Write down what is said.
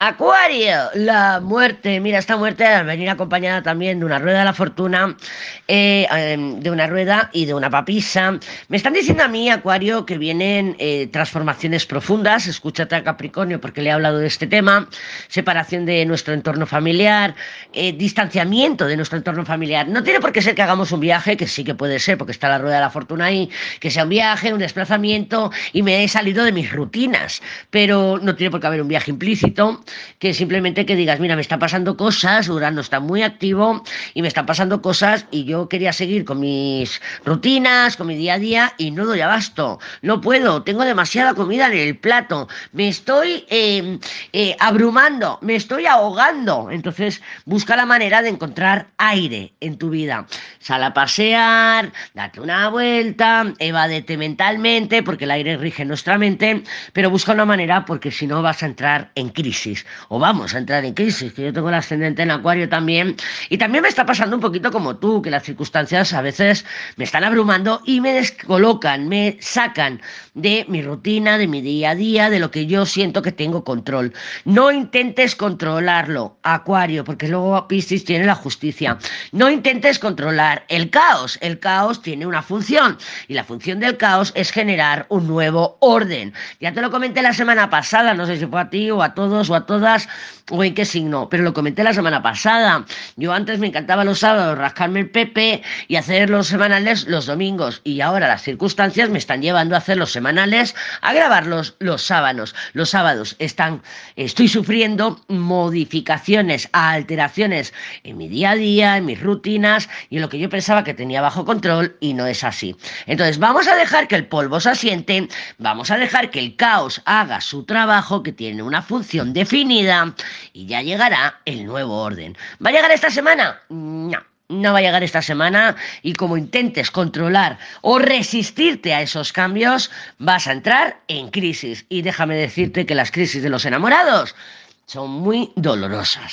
Acuario, la muerte. Mira, esta muerte al venir acompañada también de una rueda de la fortuna, eh, em, de una rueda y de una papisa. Me están diciendo a mí, Acuario, que vienen eh, transformaciones profundas. Escúchate a Capricornio porque le he hablado de este tema. Separación de nuestro entorno familiar, eh, distanciamiento de nuestro entorno familiar. No tiene por qué ser que hagamos un viaje, que sí que puede ser, porque está la rueda de la fortuna ahí, que sea un viaje, un desplazamiento y me he salido de mis rutinas. Pero no tiene por qué haber un viaje implícito que simplemente que digas, mira, me está pasando cosas, Urano está muy activo y me están pasando cosas y yo quería seguir con mis rutinas, con mi día a día y no doy abasto, no puedo, tengo demasiada comida en el plato, me estoy em, eh, abrumando, me estoy ahogando. Entonces busca la manera de encontrar aire en tu vida. Sal a pasear, date una vuelta, evádete mentalmente, porque el aire rige nuestra mente, pero busca una manera porque si no vas a entrar en crisis o vamos a entrar en crisis, que yo tengo el ascendente en acuario también, y también me está pasando un poquito como tú, que las circunstancias a veces me están abrumando y me descolocan, me sacan de mi rutina, de mi día a día, de lo que yo siento que tengo control. No intentes controlarlo, acuario, porque luego Piscis tiene la justicia. No intentes controlar el caos, el caos tiene una función y la función del caos es generar un nuevo orden. Ya te lo comenté la semana pasada, no sé si fue a ti o a todos o a todas o en qué signo, pero lo comenté la semana pasada. Yo antes me encantaba los sábados rascarme el pepe y hacer los semanales los domingos y ahora las circunstancias me están llevando a hacer los semanales, a grabarlos los sábados. Los sábados están, estoy sufriendo modificaciones, alteraciones en mi día a día, en mis rutinas y en lo que yo pensaba que tenía bajo control y no es así. Entonces vamos a dejar que el polvo se asiente, vamos a dejar que el caos haga su trabajo que tiene una función definida y ya llegará el nuevo orden. ¿Va a llegar esta semana? No. No va a llegar esta semana y como intentes controlar o resistirte a esos cambios, vas a entrar en crisis. Y déjame decirte que las crisis de los enamorados son muy dolorosas.